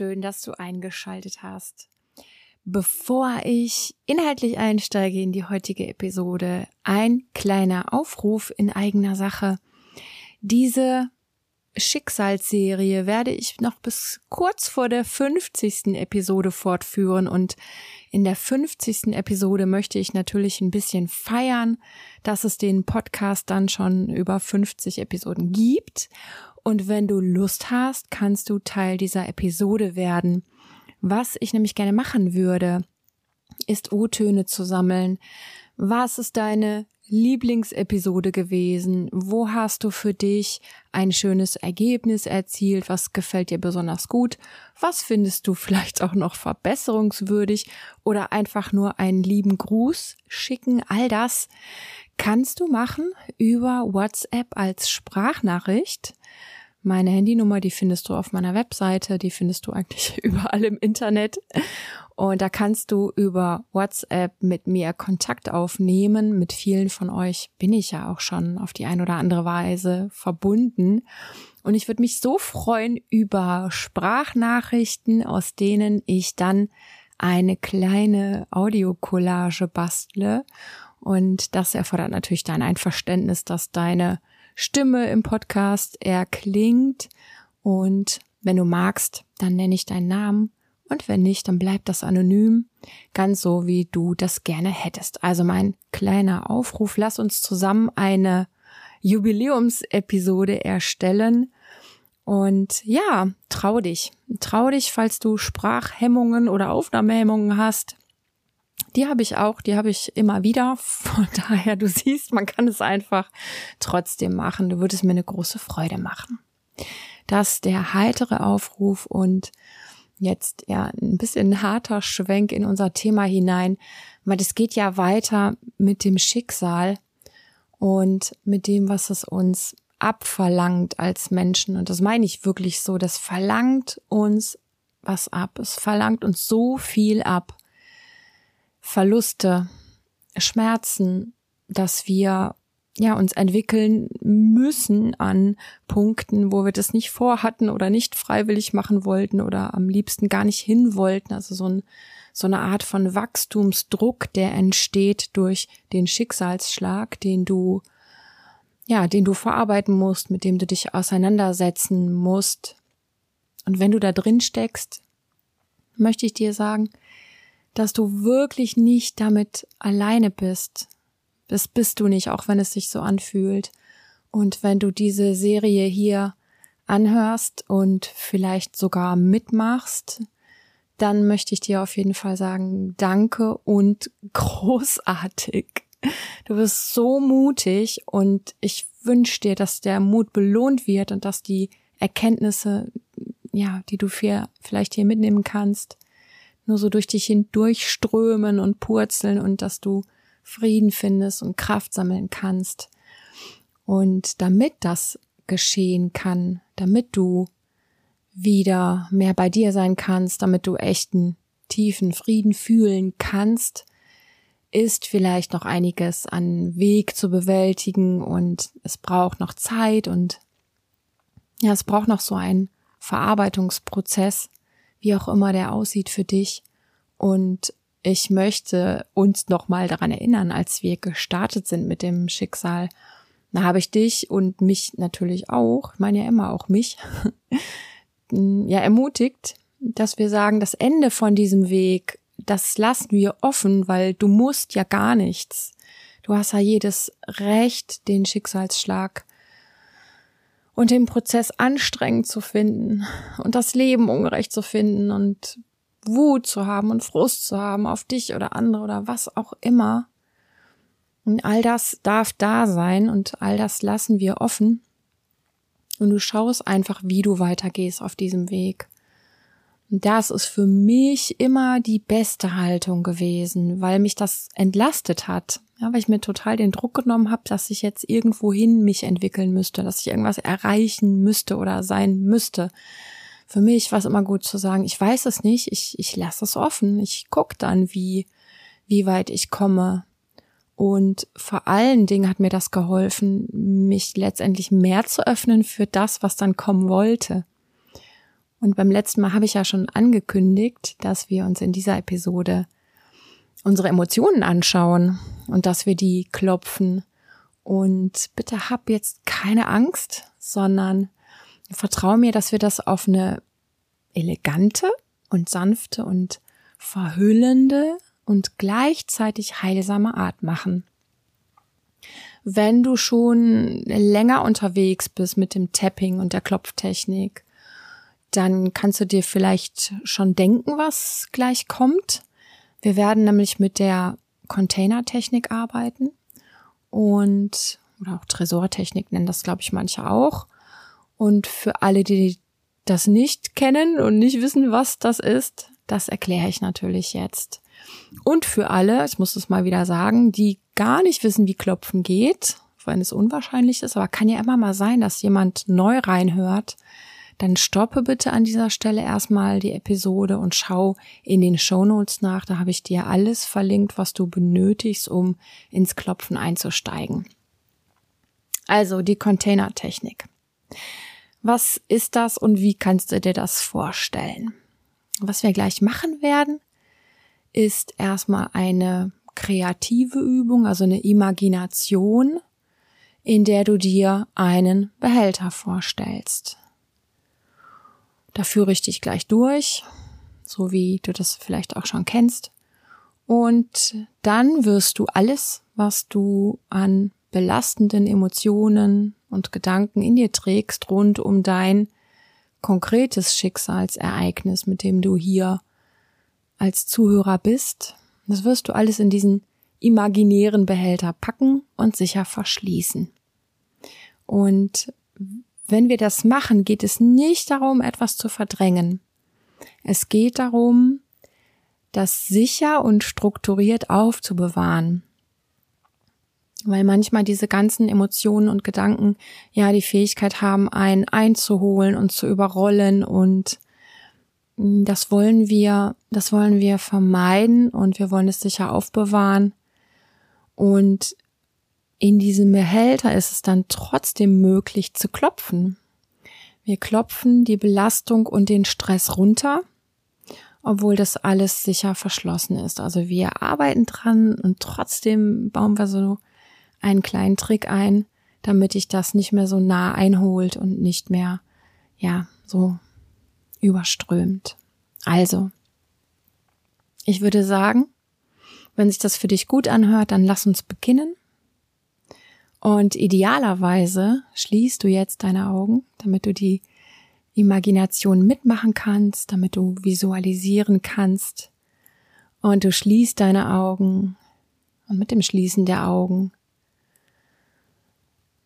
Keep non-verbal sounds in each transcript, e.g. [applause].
Schön, dass du eingeschaltet hast. Bevor ich inhaltlich einsteige in die heutige Episode, ein kleiner Aufruf in eigener Sache. Diese Schicksalsserie werde ich noch bis kurz vor der 50. Episode fortführen und in der 50. Episode möchte ich natürlich ein bisschen feiern, dass es den Podcast dann schon über 50 Episoden gibt und wenn du Lust hast, kannst du Teil dieser Episode werden. Was ich nämlich gerne machen würde, ist O-Töne zu sammeln. Was ist deine Lieblingsepisode gewesen? Wo hast du für dich ein schönes Ergebnis erzielt? Was gefällt dir besonders gut? Was findest du vielleicht auch noch verbesserungswürdig oder einfach nur einen lieben Gruß schicken? All das kannst du machen über WhatsApp als Sprachnachricht. Meine Handynummer, die findest du auf meiner Webseite, die findest du eigentlich [laughs] überall im Internet. Und da kannst du über WhatsApp mit mir Kontakt aufnehmen. Mit vielen von euch bin ich ja auch schon auf die eine oder andere Weise verbunden. Und ich würde mich so freuen über Sprachnachrichten, aus denen ich dann eine kleine Audiokollage bastle. Und das erfordert natürlich dein Einverständnis, dass deine Stimme im Podcast erklingt. Und wenn du magst, dann nenne ich deinen Namen. Und wenn nicht, dann bleibt das anonym, ganz so wie du das gerne hättest. Also mein kleiner Aufruf, lass uns zusammen eine Jubiläumsepisode erstellen. Und ja, trau dich. Trau dich, falls du Sprachhemmungen oder Aufnahmehemmungen hast. Die habe ich auch, die habe ich immer wieder. Von [laughs] daher, du siehst, man kann es einfach trotzdem machen. Du würdest mir eine große Freude machen. Das der heitere Aufruf und jetzt ja ein bisschen harter Schwenk in unser Thema hinein, weil es geht ja weiter mit dem Schicksal und mit dem, was es uns abverlangt als Menschen. Und das meine ich wirklich so. Das verlangt uns was ab. Es verlangt uns so viel ab. Verluste, Schmerzen, dass wir ja uns entwickeln müssen an Punkten, wo wir das nicht vorhatten oder nicht freiwillig machen wollten oder am liebsten gar nicht hin wollten. Also so, ein, so eine Art von Wachstumsdruck, der entsteht durch den Schicksalsschlag, den du ja, den du verarbeiten musst, mit dem du dich auseinandersetzen musst. Und wenn du da drin steckst, möchte ich dir sagen, dass du wirklich nicht damit alleine bist. Das bist du nicht, auch wenn es sich so anfühlt. Und wenn du diese Serie hier anhörst und vielleicht sogar mitmachst, dann möchte ich dir auf jeden Fall sagen, danke und [laughs] großartig. Du bist so mutig und ich wünsche dir, dass der Mut belohnt wird und dass die Erkenntnisse, ja, die du vielleicht hier mitnehmen kannst, nur so durch dich hindurchströmen und purzeln und dass du Frieden findest und Kraft sammeln kannst. Und damit das geschehen kann, damit du wieder mehr bei dir sein kannst, damit du echten tiefen Frieden fühlen kannst, ist vielleicht noch einiges an Weg zu bewältigen und es braucht noch Zeit und ja, es braucht noch so einen Verarbeitungsprozess, wie auch immer der aussieht für dich. Und ich möchte uns nochmal daran erinnern, als wir gestartet sind mit dem Schicksal. Da habe ich dich und mich natürlich auch, ich meine ja immer auch mich, [laughs] ja ermutigt, dass wir sagen, das Ende von diesem Weg, das lassen wir offen, weil du musst ja gar nichts. Du hast ja jedes Recht, den Schicksalsschlag und den Prozess anstrengend zu finden und das Leben ungerecht zu finden und Wut zu haben und Frust zu haben auf dich oder andere oder was auch immer. Und all das darf da sein und all das lassen wir offen. Und du schaust einfach, wie du weitergehst auf diesem Weg. Und das ist für mich immer die beste Haltung gewesen, weil mich das entlastet hat. Ja, weil ich mir total den Druck genommen habe, dass ich jetzt irgendwohin mich entwickeln müsste, dass ich irgendwas erreichen müsste oder sein müsste. Für mich war es immer gut zu sagen, ich weiß es nicht, ich, ich lasse es offen, ich guck dann, wie, wie weit ich komme. Und vor allen Dingen hat mir das geholfen, mich letztendlich mehr zu öffnen für das, was dann kommen wollte. Und beim letzten Mal habe ich ja schon angekündigt, dass wir uns in dieser Episode unsere Emotionen anschauen und dass wir die klopfen. Und bitte hab jetzt keine Angst, sondern vertraue mir, dass wir das auf eine elegante und sanfte und verhüllende und gleichzeitig heilsame Art machen. Wenn du schon länger unterwegs bist mit dem Tapping und der Klopftechnik, dann kannst du dir vielleicht schon denken, was gleich kommt. Wir werden nämlich mit der Containertechnik arbeiten und oder auch Tresortechnik nennen das glaube ich manche auch. Und für alle, die das nicht kennen und nicht wissen, was das ist, das erkläre ich natürlich jetzt. Und für alle, ich muss es mal wieder sagen, die gar nicht wissen, wie Klopfen geht, wenn es unwahrscheinlich ist, aber kann ja immer mal sein, dass jemand neu reinhört, dann stoppe bitte an dieser Stelle erstmal die Episode und schau in den Show Notes nach. Da habe ich dir alles verlinkt, was du benötigst, um ins Klopfen einzusteigen. Also die Containertechnik. Was ist das und wie kannst du dir das vorstellen? Was wir gleich machen werden, ist erstmal eine kreative Übung, also eine Imagination, in der du dir einen Behälter vorstellst. Da führe ich dich gleich durch, so wie du das vielleicht auch schon kennst. Und dann wirst du alles, was du an belastenden Emotionen und Gedanken in dir trägst, rund um dein konkretes Schicksalsereignis, mit dem du hier als Zuhörer bist, das wirst du alles in diesen imaginären Behälter packen und sicher verschließen. Und wenn wir das machen, geht es nicht darum, etwas zu verdrängen. Es geht darum, das sicher und strukturiert aufzubewahren weil manchmal diese ganzen Emotionen und Gedanken ja die Fähigkeit haben, einen einzuholen und zu überrollen und mm, das wollen wir, das wollen wir vermeiden und wir wollen es sicher aufbewahren und in diesem Behälter ist es dann trotzdem möglich zu klopfen. Wir klopfen die Belastung und den Stress runter, obwohl das alles sicher verschlossen ist. Also wir arbeiten dran und trotzdem bauen wir so einen kleinen Trick ein, damit dich das nicht mehr so nah einholt und nicht mehr, ja, so überströmt. Also, ich würde sagen, wenn sich das für dich gut anhört, dann lass uns beginnen. Und idealerweise schließt du jetzt deine Augen, damit du die Imagination mitmachen kannst, damit du visualisieren kannst. Und du schließt deine Augen. Und mit dem Schließen der Augen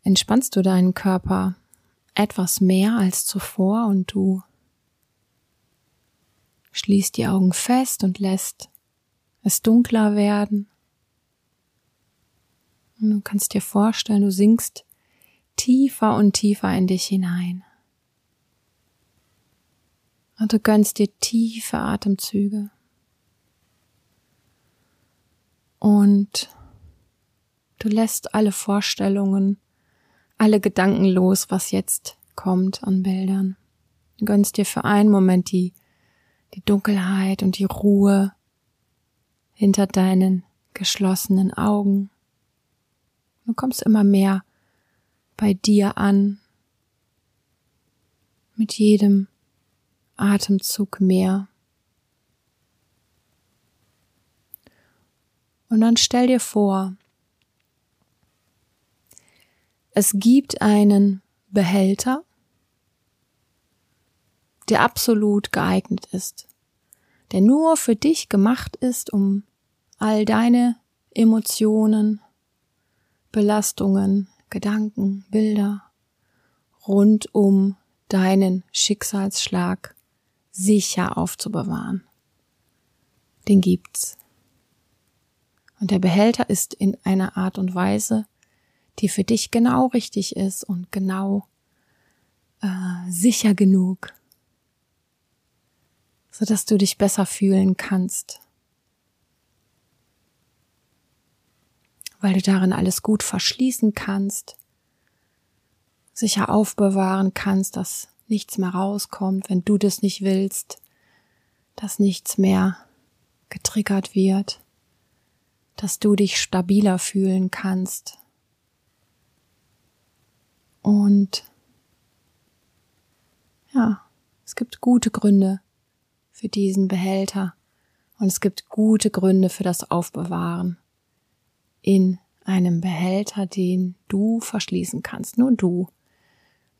entspannst du deinen Körper etwas mehr als zuvor und du schließt die Augen fest und lässt es dunkler werden. Und du kannst dir vorstellen, du sinkst tiefer und tiefer in dich hinein. Und du gönnst dir tiefe Atemzüge. Und du lässt alle Vorstellungen alle Gedanken los, was jetzt kommt an Bildern. Du gönnst dir für einen Moment die, die Dunkelheit und die Ruhe hinter deinen geschlossenen Augen. Du kommst immer mehr bei dir an, mit jedem Atemzug mehr. Und dann stell dir vor, es gibt einen Behälter, der absolut geeignet ist, der nur für dich gemacht ist, um all deine Emotionen, Belastungen, Gedanken, Bilder rund um deinen Schicksalsschlag sicher aufzubewahren. Den gibt's. Und der Behälter ist in einer Art und Weise die für dich genau richtig ist und genau äh, sicher genug, so dass du dich besser fühlen kannst, weil du darin alles gut verschließen kannst, sicher aufbewahren kannst, dass nichts mehr rauskommt, wenn du das nicht willst, dass nichts mehr getriggert wird, dass du dich stabiler fühlen kannst. Und ja, es gibt gute Gründe für diesen Behälter und es gibt gute Gründe für das Aufbewahren in einem Behälter, den du verschließen kannst, nur du.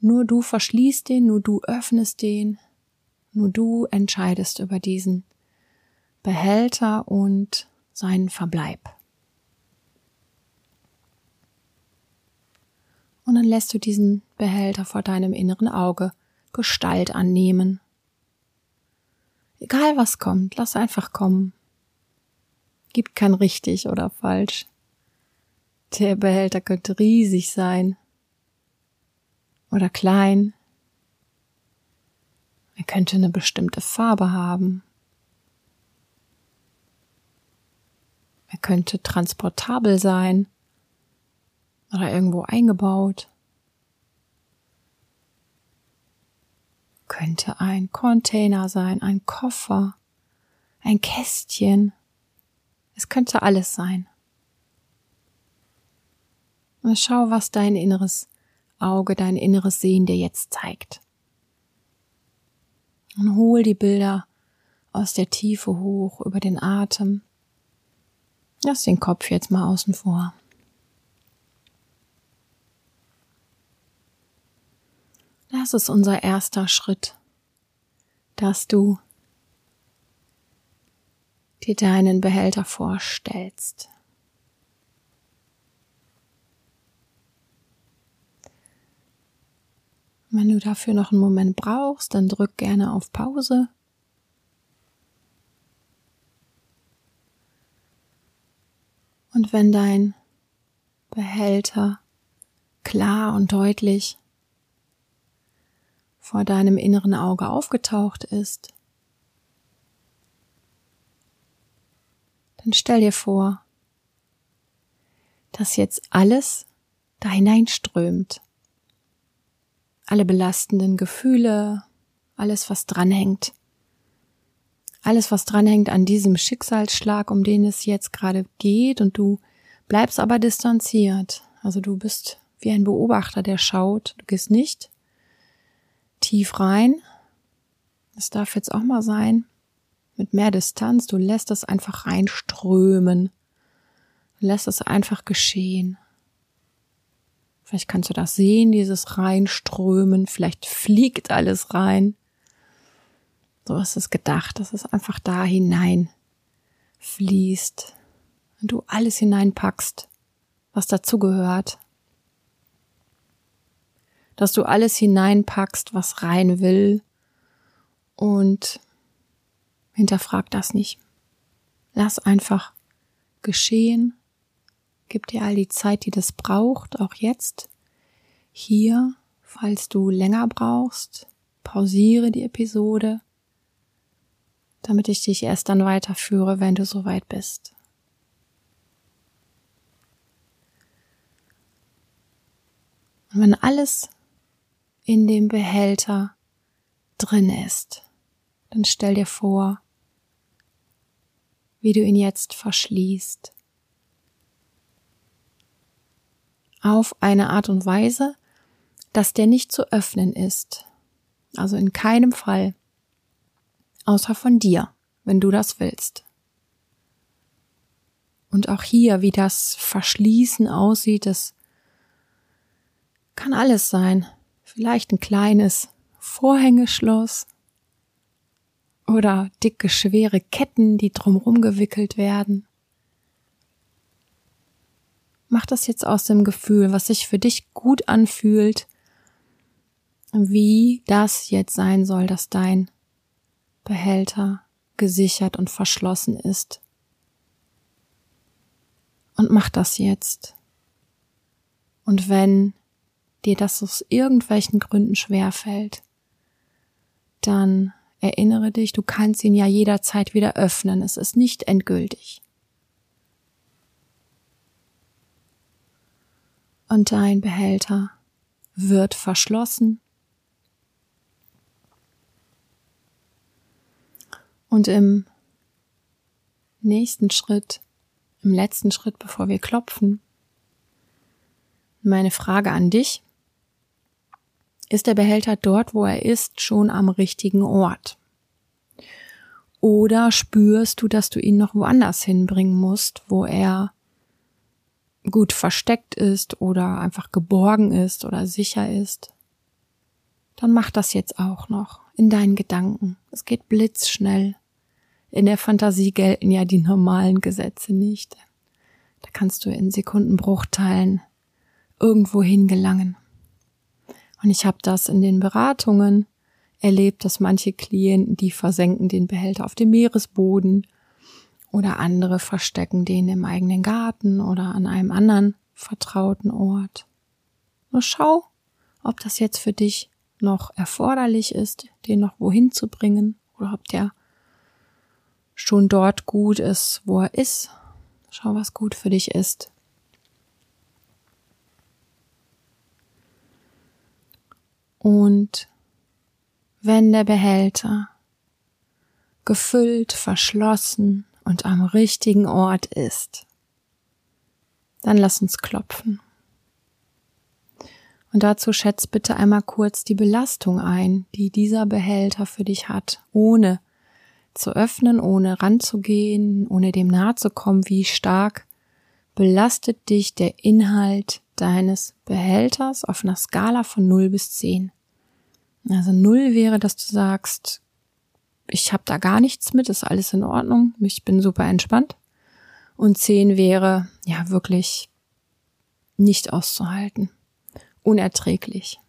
Nur du verschließt den, nur du öffnest den, nur du entscheidest über diesen Behälter und seinen Verbleib. Und dann lässt du diesen Behälter vor deinem inneren Auge Gestalt annehmen. Egal was kommt, lass einfach kommen. Gibt kein richtig oder falsch. Der Behälter könnte riesig sein oder klein. Er könnte eine bestimmte Farbe haben. Er könnte transportabel sein oder irgendwo eingebaut. Könnte ein Container sein, ein Koffer, ein Kästchen. Es könnte alles sein. Und schau, was dein inneres Auge, dein inneres Sehen dir jetzt zeigt. Und hol die Bilder aus der Tiefe hoch über den Atem. Lass den Kopf jetzt mal außen vor. Das ist unser erster Schritt, dass du dir deinen Behälter vorstellst. Wenn du dafür noch einen Moment brauchst, dann drück gerne auf Pause. Und wenn dein Behälter klar und deutlich vor deinem inneren Auge aufgetaucht ist, dann stell dir vor, dass jetzt alles da hineinströmt alle belastenden Gefühle, alles, was dranhängt. Alles, was dranhängt an diesem Schicksalsschlag, um den es jetzt gerade geht, und du bleibst aber distanziert. Also du bist wie ein Beobachter, der schaut. Du gehst nicht tief rein. Das darf jetzt auch mal sein. Mit mehr Distanz. Du lässt es einfach reinströmen. Du lässt es einfach geschehen. Vielleicht kannst du das sehen, dieses Reinströmen. Vielleicht fliegt alles rein. So ist es gedacht, dass es einfach da hinein fließt. Wenn du alles hineinpackst, was dazugehört. Dass du alles hineinpackst, was rein will. Und hinterfrag das nicht. Lass einfach geschehen Gib dir all die Zeit, die das braucht, auch jetzt. Hier, falls du länger brauchst, pausiere die Episode, damit ich dich erst dann weiterführe, wenn du soweit bist. Und wenn alles in dem Behälter drin ist, dann stell dir vor, wie du ihn jetzt verschließt. auf eine Art und Weise, dass der nicht zu öffnen ist. Also in keinem Fall. Außer von dir, wenn du das willst. Und auch hier, wie das Verschließen aussieht, das kann alles sein. Vielleicht ein kleines Vorhängeschloss oder dicke, schwere Ketten, die drumherum gewickelt werden. Mach das jetzt aus dem Gefühl, was sich für dich gut anfühlt, wie das jetzt sein soll, dass dein Behälter gesichert und verschlossen ist. Und mach das jetzt. Und wenn dir das aus irgendwelchen Gründen schwerfällt, dann erinnere dich, du kannst ihn ja jederzeit wieder öffnen. Es ist nicht endgültig. Und dein Behälter wird verschlossen. Und im nächsten Schritt, im letzten Schritt, bevor wir klopfen, meine Frage an dich. Ist der Behälter dort, wo er ist, schon am richtigen Ort? Oder spürst du, dass du ihn noch woanders hinbringen musst, wo er gut versteckt ist oder einfach geborgen ist oder sicher ist? Dann mach das jetzt auch noch in deinen Gedanken. Es geht blitzschnell. In der Fantasie gelten ja die normalen Gesetze nicht. Da kannst du in Sekundenbruchteilen irgendwo hingelangen. Und ich habe das in den Beratungen erlebt, dass manche Klienten, die versenken den Behälter auf dem Meeresboden oder andere verstecken den im eigenen Garten oder an einem anderen vertrauten Ort. Nur schau, ob das jetzt für dich noch erforderlich ist, den noch wohin zu bringen oder ob der schon dort gut ist, wo er ist. Schau, was gut für dich ist. Und wenn der Behälter gefüllt, verschlossen und am richtigen Ort ist, dann lass uns klopfen. Und dazu schätzt bitte einmal kurz die Belastung ein, die dieser Behälter für dich hat, ohne zu öffnen, ohne ranzugehen, ohne dem nahe zu kommen, wie stark belastet dich der Inhalt deines Behälters auf einer Skala von 0 bis 10. Also 0 wäre, dass du sagst, ich habe da gar nichts mit, ist alles in Ordnung, ich bin super entspannt. Und 10 wäre, ja, wirklich nicht auszuhalten, unerträglich.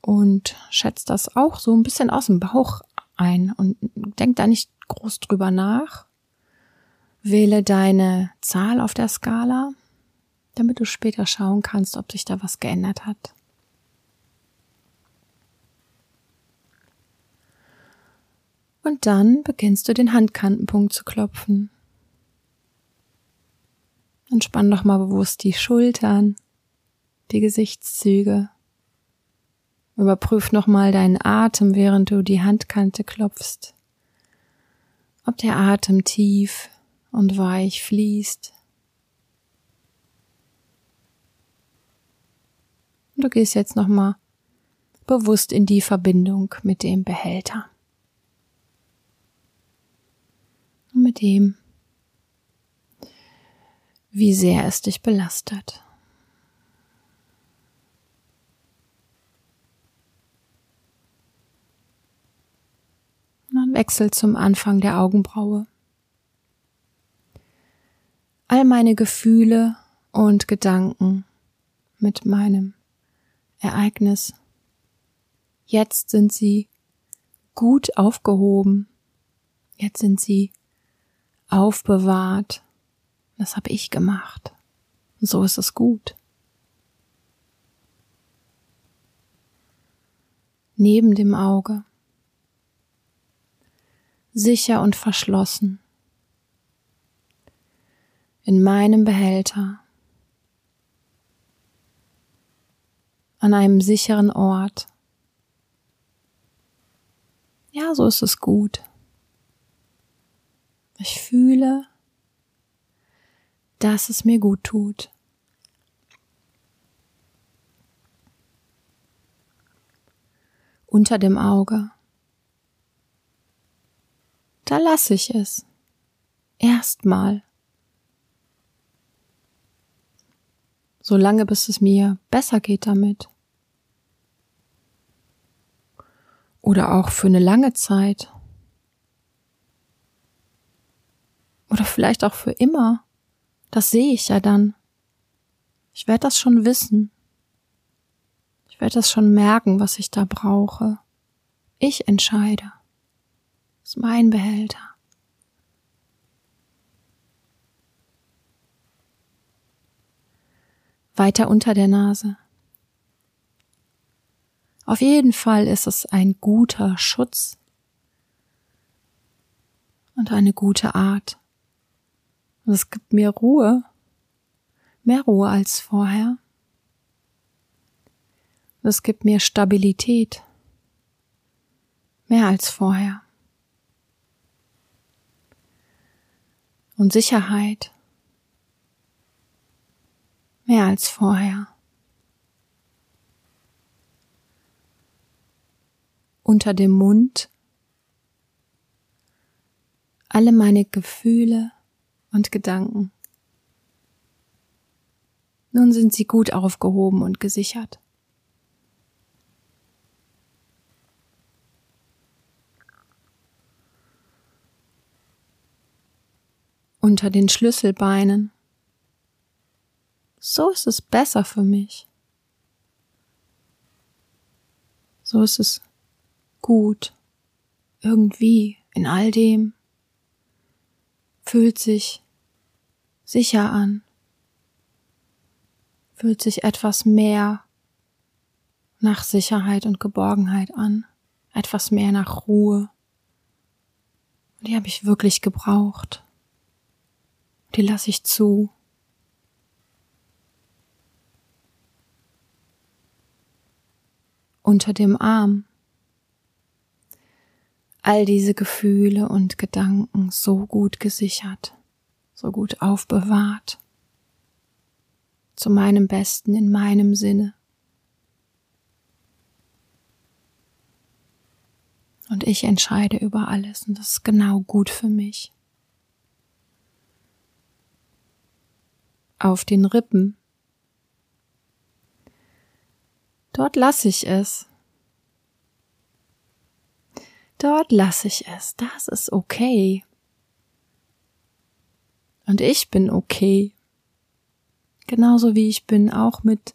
Und schätzt das auch so ein bisschen aus dem Bauch ein und denk da nicht groß drüber nach. Wähle deine Zahl auf der Skala, damit du später schauen kannst, ob sich da was geändert hat. Und dann beginnst du den Handkantenpunkt zu klopfen. Entspann doch mal bewusst die Schultern, die Gesichtszüge. Überprüf nochmal deinen Atem, während du die Handkante klopfst. Ob der Atem tief und weich fließt. Und du gehst jetzt nochmal bewusst in die Verbindung mit dem Behälter. Und mit dem, wie sehr es dich belastet. Man wechselt zum Anfang der Augenbraue. All meine Gefühle und Gedanken mit meinem Ereignis. Jetzt sind sie gut aufgehoben. Jetzt sind sie aufbewahrt. Das habe ich gemacht. So ist es gut. Neben dem Auge. Sicher und verschlossen. In meinem Behälter. An einem sicheren Ort. Ja, so ist es gut. Ich fühle, dass es mir gut tut. Unter dem Auge. Da lasse ich es. Erstmal. Solange bis es mir besser geht damit. Oder auch für eine lange Zeit. Oder vielleicht auch für immer. Das sehe ich ja dann. Ich werde das schon wissen. Ich werde das schon merken, was ich da brauche. Ich entscheide. Das ist mein Behälter. Weiter unter der Nase. Auf jeden Fall ist es ein guter Schutz und eine gute Art. Und es gibt mir Ruhe, mehr Ruhe als vorher. Und es gibt mir Stabilität, mehr als vorher. Und Sicherheit, mehr als vorher. Unter dem Mund alle meine Gefühle und Gedanken. Nun sind sie gut aufgehoben und gesichert. Unter den Schlüsselbeinen. So ist es besser für mich. So ist es gut. Irgendwie in all dem. Fühlt sich sicher an fühlt sich etwas mehr nach Sicherheit und Geborgenheit an, etwas mehr nach Ruhe. Die habe ich wirklich gebraucht. Die lasse ich zu. Unter dem Arm. All diese Gefühle und Gedanken so gut gesichert, so gut aufbewahrt zu meinem Besten in meinem Sinne. Und ich entscheide über alles und das ist genau gut für mich. Auf den Rippen. Dort lasse ich es. Dort lasse ich es. Das ist okay. Und ich bin okay genauso wie ich bin, auch mit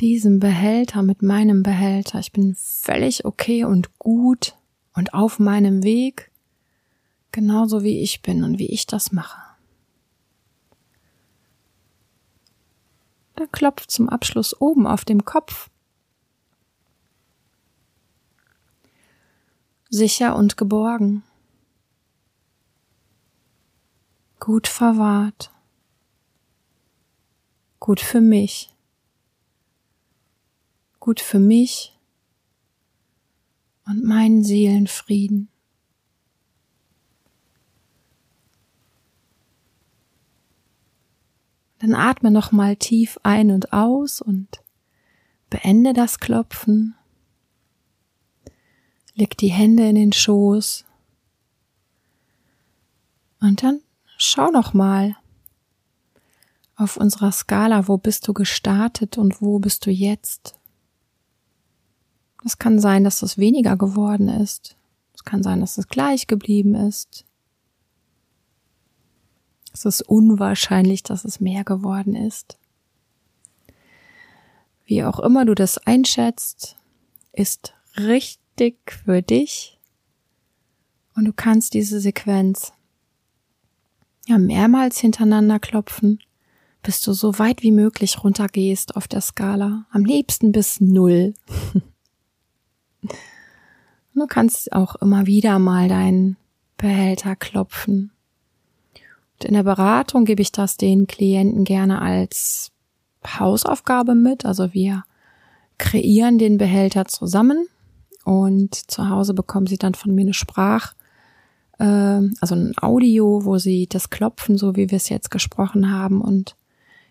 diesem Behälter, mit meinem Behälter. Ich bin völlig okay und gut und auf meinem Weg, genauso wie ich bin und wie ich das mache. Da klopft zum Abschluss oben auf dem Kopf. Sicher und geborgen. Gut verwahrt gut für mich, gut für mich und meinen Seelenfrieden. Dann atme noch mal tief ein und aus und beende das Klopfen. Leg die Hände in den Schoß. Und dann schau noch mal, auf unserer Skala, wo bist du gestartet und wo bist du jetzt? Es kann sein, dass es weniger geworden ist. Es kann sein, dass es gleich geblieben ist. Es ist unwahrscheinlich, dass es mehr geworden ist. Wie auch immer du das einschätzt, ist richtig für dich. Und du kannst diese Sequenz ja mehrmals hintereinander klopfen bis du so weit wie möglich runtergehst auf der Skala. Am liebsten bis null. [laughs] du kannst auch immer wieder mal deinen Behälter klopfen. Und in der Beratung gebe ich das den Klienten gerne als Hausaufgabe mit. Also wir kreieren den Behälter zusammen und zu Hause bekommen sie dann von mir eine Sprach, äh, also ein Audio, wo sie das klopfen, so wie wir es jetzt gesprochen haben und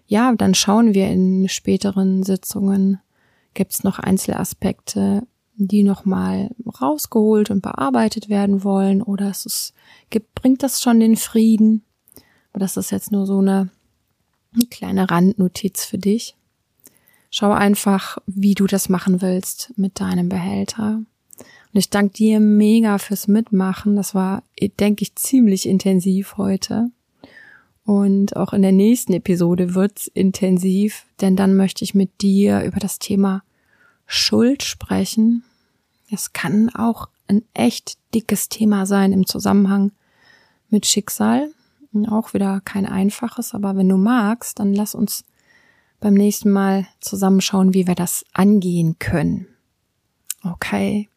ja, dann schauen wir in späteren Sitzungen, gibt es noch Einzelaspekte, die nochmal rausgeholt und bearbeitet werden wollen oder es ist, gibt, bringt das schon den Frieden? Aber das ist jetzt nur so eine, eine kleine Randnotiz für dich. Schau einfach, wie du das machen willst mit deinem Behälter. Und ich danke dir mega fürs Mitmachen. Das war, denke ich, ziemlich intensiv heute. Und auch in der nächsten Episode wird's intensiv, denn dann möchte ich mit dir über das Thema Schuld sprechen. Es kann auch ein echt dickes Thema sein im Zusammenhang mit Schicksal. Auch wieder kein einfaches, aber wenn du magst, dann lass uns beim nächsten Mal zusammenschauen, wie wir das angehen können. Okay.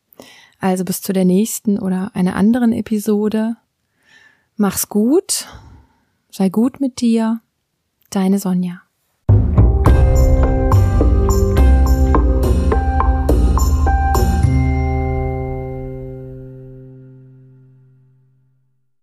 Also bis zu der nächsten oder einer anderen Episode. Mach's gut Sei gut mit dir, deine Sonja.